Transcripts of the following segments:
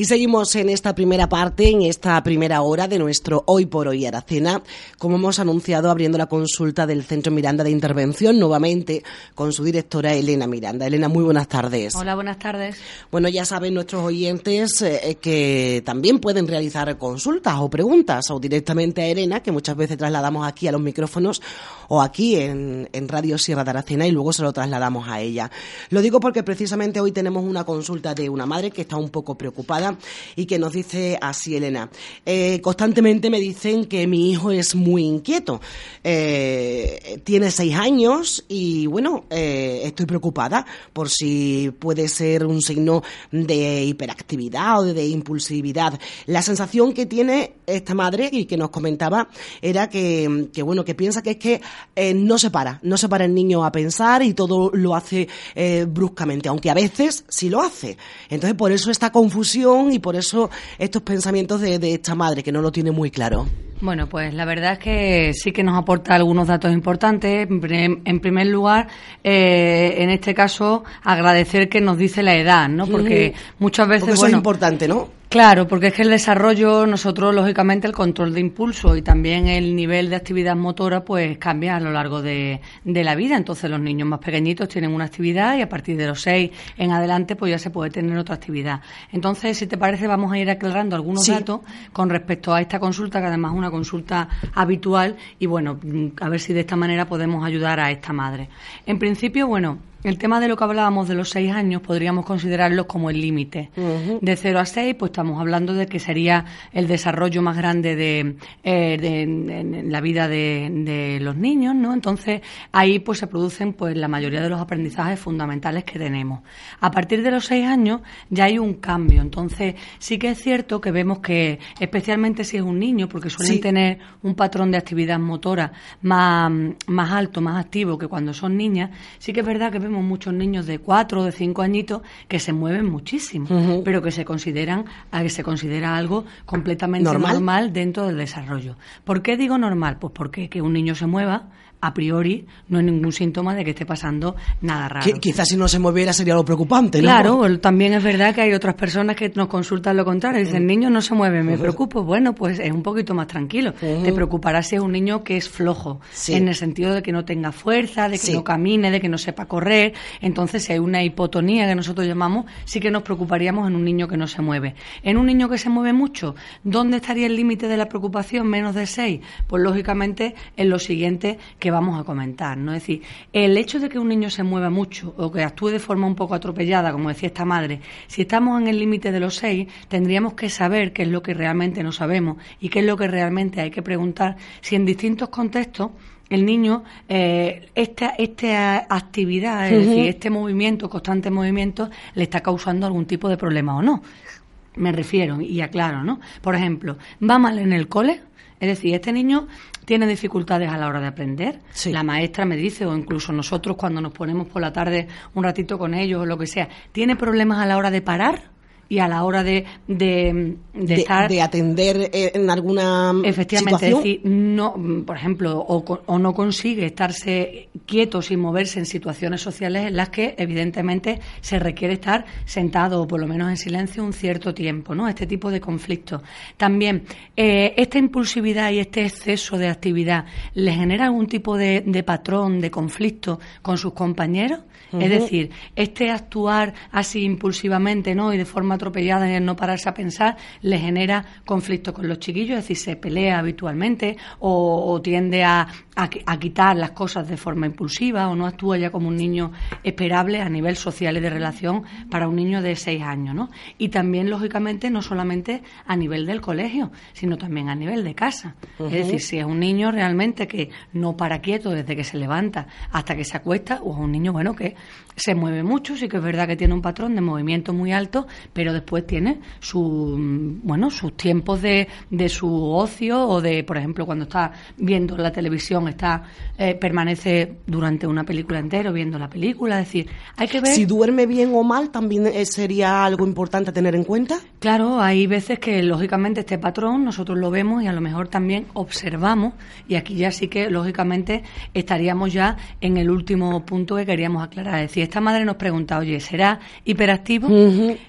Y seguimos en esta primera parte, en esta primera hora de nuestro Hoy por Hoy Aracena, como hemos anunciado, abriendo la consulta del Centro Miranda de Intervención, nuevamente con su directora Elena Miranda. Elena, muy buenas tardes. Hola, buenas tardes. Bueno, ya saben nuestros oyentes eh, que también pueden realizar consultas o preguntas o directamente a Elena, que muchas veces trasladamos aquí a los micrófonos o aquí en, en Radio Sierra de Aracena y luego se lo trasladamos a ella. Lo digo porque precisamente hoy tenemos una consulta de una madre que está un poco preocupada y que nos dice así, Elena. Eh, constantemente me dicen que mi hijo es muy inquieto. Eh, tiene seis años y bueno, eh, estoy preocupada por si puede ser un signo de hiperactividad o de impulsividad. La sensación que tiene esta madre y que nos comentaba era que, que bueno, que piensa que es que no se para, no se para el niño a pensar y todo lo hace bruscamente, aunque a veces sí lo hace. Entonces, por eso esta confusión y por eso estos pensamientos de, esta madre que no lo tiene muy claro. Bueno, pues la verdad es que sí que nos aporta algunos datos importantes. En primer lugar, eh, en este caso, agradecer que nos dice la edad, ¿no? Porque muchas veces. Porque eso es importante, ¿no? Claro, porque es que el desarrollo, nosotros lógicamente el control de impulso y también el nivel de actividad motora pues cambia a lo largo de, la vida. Entonces los niños más pequeñitos tienen una actividad y a partir de los seis en adelante pues ya se puede tener otra actividad. Entonces, si te parece, vamos a ir aclarando algunos datos con respecto a esta consulta, que además es una consulta habitual y bueno, a ver si de esta manera podemos ayudar a esta madre. En principio, bueno, el tema de lo que hablábamos de los seis años podríamos considerarlo como el límite. De cero a seis, pues estamos hablando de que sería el desarrollo más grande de, eh, la vida de, los niños, ¿no? Entonces ahí pues se producen pues la mayoría de los aprendizajes fundamentales que tenemos. A partir de los seis años ya hay un cambio. Entonces sí que es cierto que vemos que especialmente si es un niño, porque suelen tener un patrón de actividad motora más, más alto, más activo que cuando son niñas, sí que es verdad que muchos niños de cuatro o de cinco añitos que se mueven muchísimo, pero que se consideran, que se considera algo completamente ¿Normal? dentro del desarrollo. ¿Por qué digo normal? Pues porque que un niño se mueva a priori no hay ningún síntoma de que esté pasando nada raro. quizás si no se moviera sería lo preocupante, ¿no? Claro, también es verdad que hay otras personas que nos consultan lo contrario. Dicen, el niño no se mueve, me preocupo. Bueno, pues es un poquito más tranquilo. Te preocupará si es un niño que es flojo, en el sentido de que no tenga fuerza, de que no camine, de que no sepa correr. Entonces, si hay una hipotonía que nosotros llamamos, sí que nos preocuparíamos en un niño que no se mueve. En un niño que se mueve mucho, ¿dónde estaría el límite de la preocupación? Menos de 6. Pues lógicamente en lo siguiente que vamos a comentar, ¿no? Es decir, el hecho de que un niño se mueva mucho o que actúe de forma un poco atropellada, como decía esta madre, si estamos en el límite de los seis, tendríamos que saber qué es lo que realmente no sabemos y qué es lo que realmente hay que preguntar si en distintos contextos el niño, eh, esta, esta actividad, es decir, este movimiento, constante movimiento, le está causando algún tipo de problema o no. Me refiero y aclaro, ¿no? Por ejemplo, va mal en el cole, es decir, este niño tiene dificultades a la hora de aprender. La maestra me dice, o incluso nosotros cuando nos ponemos por la tarde un ratito con ellos o lo que sea, tiene problemas a la hora de parar y a la hora de, de, estar... De atender en alguna Efectivamente, es decir, no, por ejemplo, o, o, no consigue estarse quieto sin moverse en situaciones sociales en las que evidentemente se requiere estar sentado o por lo menos en silencio un cierto tiempo, ¿no? Este tipo de conflictos. También, eh, esta impulsividad y este exceso de actividad le genera algún tipo de, de patrón de conflicto con sus compañeros es decir, este actuar así impulsivamente ¿no? y de forma atropellada y el no pararse a pensar le genera conflicto con los chiquillos, es decir, se pelea habitualmente o, tiende a, a, quitar las cosas de forma impulsiva o no actúa ya como un niño esperable a nivel social y de relación para un niño de seis años. ¿no? Y también, lógicamente, no solamente a nivel del colegio, sino también a nivel de casa. Es decir, si es un niño realmente que no para quieto desde que se levanta hasta que se acuesta, o es un niño, bueno, que se mueve mucho, sí que es verdad que tiene un patrón de movimiento muy alto, pero después tiene su, mm, bueno, sus tiempos de, de su ocio o de, por ejemplo, cuando está viendo la televisión, está eh, permanece durante una película entera viendo la película. Es decir, hay que ver. Si duerme bien o mal, también eh, sería algo importante a tener en cuenta. Claro, hay veces que lógicamente este patrón nosotros lo vemos y a lo mejor también observamos y aquí ya sí que lógicamente estaríamos ya en el último punto que queríamos aclarar. Es decir, esta madre nos pregunta, oye, ¿será hiperactivo?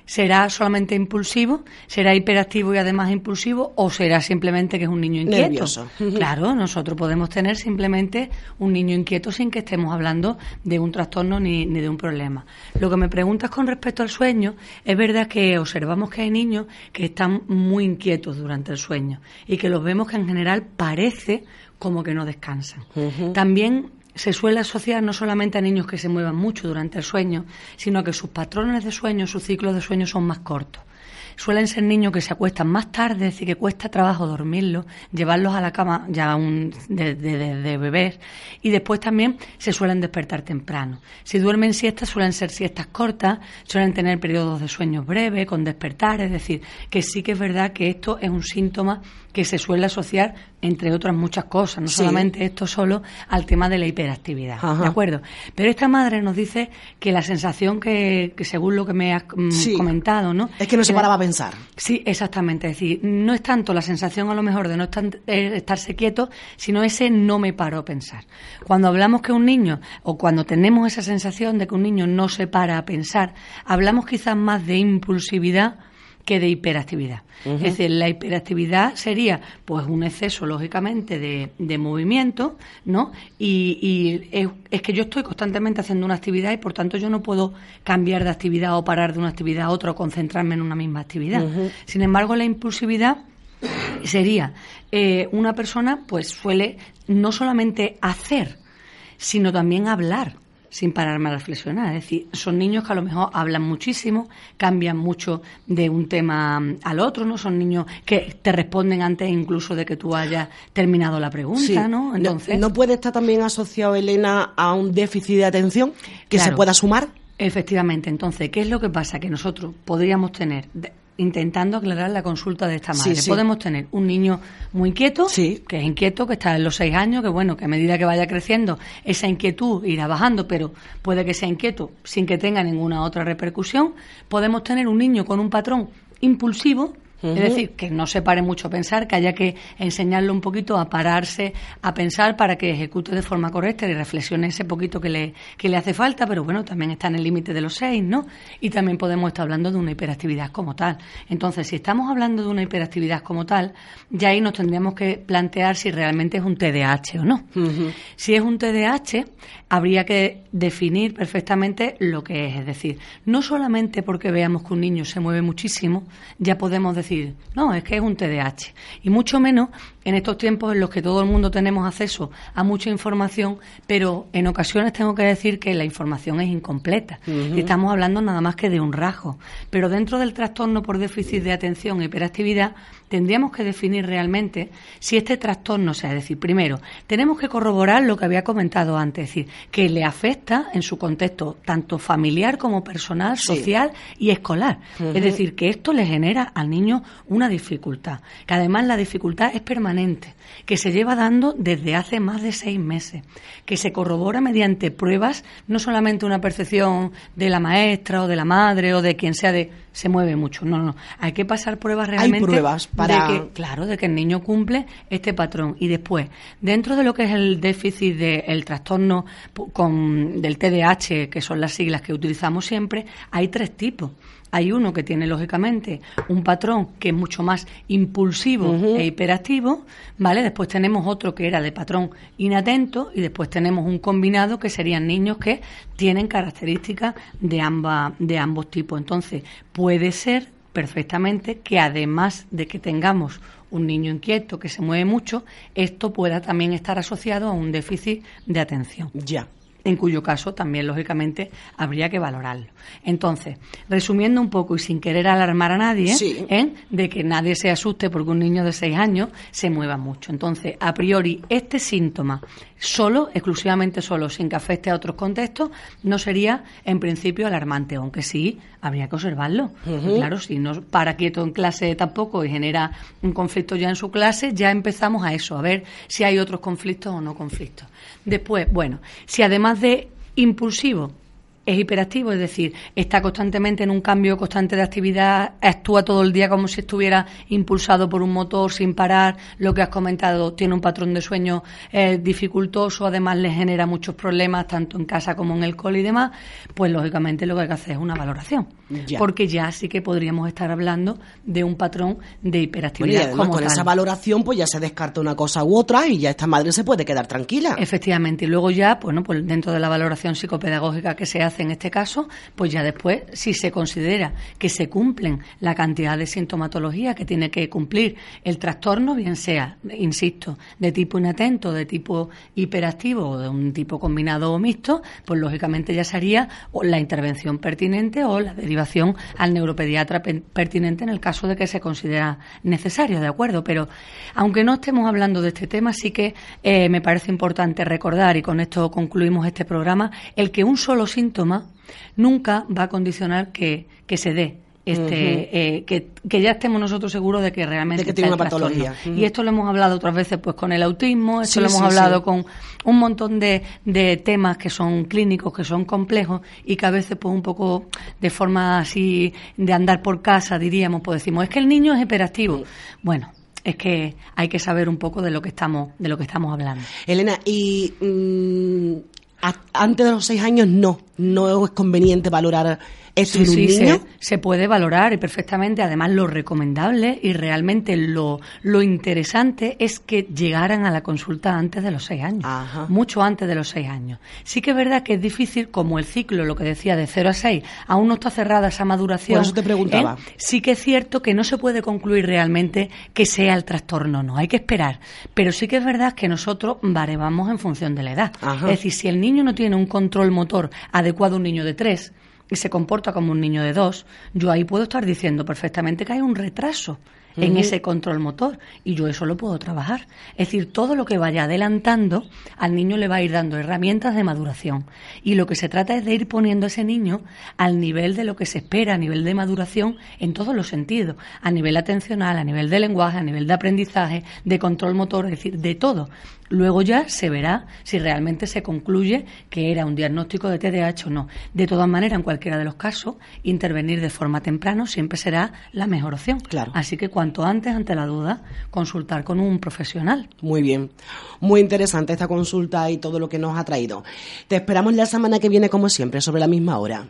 ¿Será solamente impulsivo? ¿Será hiperactivo y además impulsivo? ¿O será simplemente que es un niño inquieto? Nervioso. Claro, nosotros podemos tener simplemente un niño inquieto sin que estemos hablando de un trastorno ni, ni de un problema. Lo que me preguntas con respecto al sueño, es verdad que observamos que hay niños que están muy inquietos durante el sueño y que los vemos que en general parece como que no descansan. También se suele asociar no solamente a niños que se muevan mucho durante el sueño, sino que sus patrones de sueño, sus ciclos de sueño son más cortos suelen ser niños que se acuestan más tarde, es decir, que cuesta trabajo dormirlos, llevarlos a la cama ya un, de, de, bebés y después también se suelen despertar temprano. Si duermen siestas suelen ser siestas cortas, suelen tener periodos de sueño breves, con despertar, es decir, que sí que es verdad que esto es un síntoma que se suele asociar entre otras muchas cosas, no solamente esto solo al tema de la hiperactividad, ¿de acuerdo? Pero esta madre nos dice que la sensación que, según lo que me has mm, comentado, ¿no? Es que no se paraba a pensar. Sí, exactamente, es decir, no es tanto la sensación a lo mejor de no eh, estarse quieto, sino ese no me paro a pensar. Cuando hablamos que un niño, o cuando tenemos esa sensación de que un niño no se para a pensar, hablamos quizás más de impulsividad que de hiperactividad. Es decir, la hiperactividad sería pues un exceso, lógicamente, de, de movimiento, ¿no? Y, es, que yo estoy constantemente haciendo una actividad y por tanto yo no puedo cambiar de actividad o parar de una actividad a otra o concentrarme en una misma actividad. Sin embargo, la impulsividad sería eh, una persona pues suele no solamente hacer, sino también hablar sin pararme a reflexionar. Es decir, son niños que a lo mejor hablan muchísimo, cambian mucho de un tema al otro, ¿no? Son niños que te responden antes incluso de que tú hayas terminado la pregunta, ¿no? Entonces, ¿No, puede estar también asociado, Elena, a un déficit de atención que se pueda sumar? Efectivamente. Entonces, ¿qué es lo que pasa? Que nosotros podríamos tener intentando aclarar la consulta de esta madre. Podemos tener un niño muy inquieto, que es inquieto, que está en los seis años, que bueno, que a medida que vaya creciendo, esa inquietud irá bajando, pero puede que sea inquieto sin que tenga ninguna otra repercusión. Podemos tener un niño con un patrón impulsivo, es decir, que no se pare mucho a pensar, que haya que enseñarle un poquito a pararse a pensar para que ejecute de forma correcta y reflexione ese poquito que le, que le hace falta, pero bueno, también está en el límite de los seis, ¿no? Y también podemos estar hablando de una hiperactividad como tal. Entonces, si estamos hablando de una hiperactividad como tal, ya ahí nos tendríamos que plantear si realmente es un TDAH o no. Si es un TDAH, habría que definir perfectamente lo que es. Es decir, no solamente porque veamos que un niño se mueve muchísimo, ya podemos decir no, es que es un TDAH. Y mucho menos en estos tiempos en los que todo el mundo tenemos acceso a mucha información, pero en ocasiones tengo que decir que la información es incompleta. Estamos hablando nada más que de un rasgo. Pero dentro del trastorno por déficit de atención e hiperactividad, tendríamos que definir realmente si este trastorno, o sea, es decir, primero, tenemos que corroborar lo que había comentado antes, es decir, que le afecta en su contexto tanto familiar como personal, social y escolar. Es decir, que esto le genera al niño una dificultad, que además la dificultad es permanente que se lleva dando desde hace más de seis meses, que se corrobora mediante pruebas, no solamente una percepción de la maestra o de la madre o de quien sea de se mueve mucho, no, no, hay que pasar pruebas realmente hay pruebas para... de que, claro, de que el niño cumple este patrón y después, dentro de lo que es el déficit del trastorno con, del TDAH, que son las siglas que utilizamos siempre, hay tres tipos. Hay uno que tiene, lógicamente, un patrón que es mucho más impulsivo e hiperactivo, ¿vale? Después tenemos otro que era de patrón inatento y después tenemos un combinado que serían niños que tienen características de, ambas, de ambos tipos. Entonces, puede ser perfectamente que además de que tengamos un niño inquieto que se mueve mucho, esto pueda también estar asociado a un déficit de atención. Ya. En cuyo caso también, lógicamente, habría que valorarlo. Entonces, resumiendo un poco y sin querer alarmar a nadie, ¿eh? de que nadie se asuste porque un niño de seis años se mueva mucho. Entonces, a priori, este síntoma solo, exclusivamente solo, sin que afecte a otros contextos, no sería en principio alarmante, aunque sí habría que observarlo. Claro, si no para quieto en clase tampoco y genera un conflicto ya en su clase, ya empezamos a eso, a ver si hay otros conflictos o no conflictos. Después, bueno, si además de impulsivo es hiperactivo, es decir, está constantemente en un cambio constante de actividad, actúa todo el día como si estuviera impulsado por un motor sin parar, lo que has comentado, tiene un patrón de sueño eh, dificultoso, además le genera muchos problemas tanto en casa como en el cole y demás, pues lógicamente lo que hay que hacer es una valoración, porque ya sí que podríamos estar hablando de un patrón de hiperactividad. con esa valoración pues ya se descarta una cosa u otra y ya esta madre se puede quedar tranquila. Efectivamente, y luego ya, bueno, pues dentro de la valoración psicopedagógica que se hace en este caso, pues ya después, si se considera que se cumplen la cantidad de sintomatología que tiene que cumplir el trastorno, bien sea, insisto, de tipo inatento, de tipo hiperactivo o de un tipo combinado o mixto, pues lógicamente ya sería la intervención pertinente o la al neuropediatra pertinente en el caso de que se considera necesario, ¿de acuerdo? Pero aunque no estemos hablando de este tema, sí que eh, me parece importante recordar, y con esto concluimos este programa, el que un solo síntoma nunca va a condicionar que, se dé este eh, que, ya estemos nosotros seguros de que realmente tiene una patología. Y esto lo hemos hablado otras veces pues con el autismo esto lo hemos hablado con un montón de, de, temas que son clínicos que son complejos y que a veces pues un poco de forma así de andar por casa diríamos pues decimos es que el niño es hiperactivo bueno es que hay que saber un poco de lo que estamos de lo que estamos hablando. Elena y mm, antes de los seis años no, no es conveniente valorar sí, sí, Se, puede valorar y perfectamente. Además, lo recomendable y realmente lo, lo interesante es que llegaran a la consulta antes de los seis años. Mucho antes de los seis años. Sí que es verdad que es difícil, como el ciclo, lo que decía, de 0 a 6, aún no está cerrada esa maduración. Por eso te preguntaba. ¿eh? Sí que es cierto que no se puede concluir realmente que sea el trastorno, no. Hay que esperar. Pero sí que es verdad que nosotros barevamos en función de la edad. Es decir, si el niño no tiene un control motor adecuado un niño de 3, y se comporta como un niño de dos, yo ahí puedo estar diciendo perfectamente que hay un retraso en ese control motor y yo eso lo puedo trabajar. Es decir, todo lo que vaya adelantando al niño le va a ir dando herramientas de maduración y lo que se trata es de ir poniendo a ese niño al nivel de lo que se espera, a nivel de maduración en todos los sentidos, a nivel atencional, a nivel de lenguaje, a nivel de aprendizaje, de control motor, es decir, de todo. Luego ya se verá si realmente se concluye que era un diagnóstico de TDAH o no. De todas maneras, en cualquiera de los casos, intervenir de forma temprana siempre será la mejor opción. Claro. Así que cuanto antes, ante la duda, consultar con un profesional. Muy bien. Muy interesante esta consulta y todo lo que nos ha traído. Te esperamos la semana que viene, como siempre, sobre la misma hora.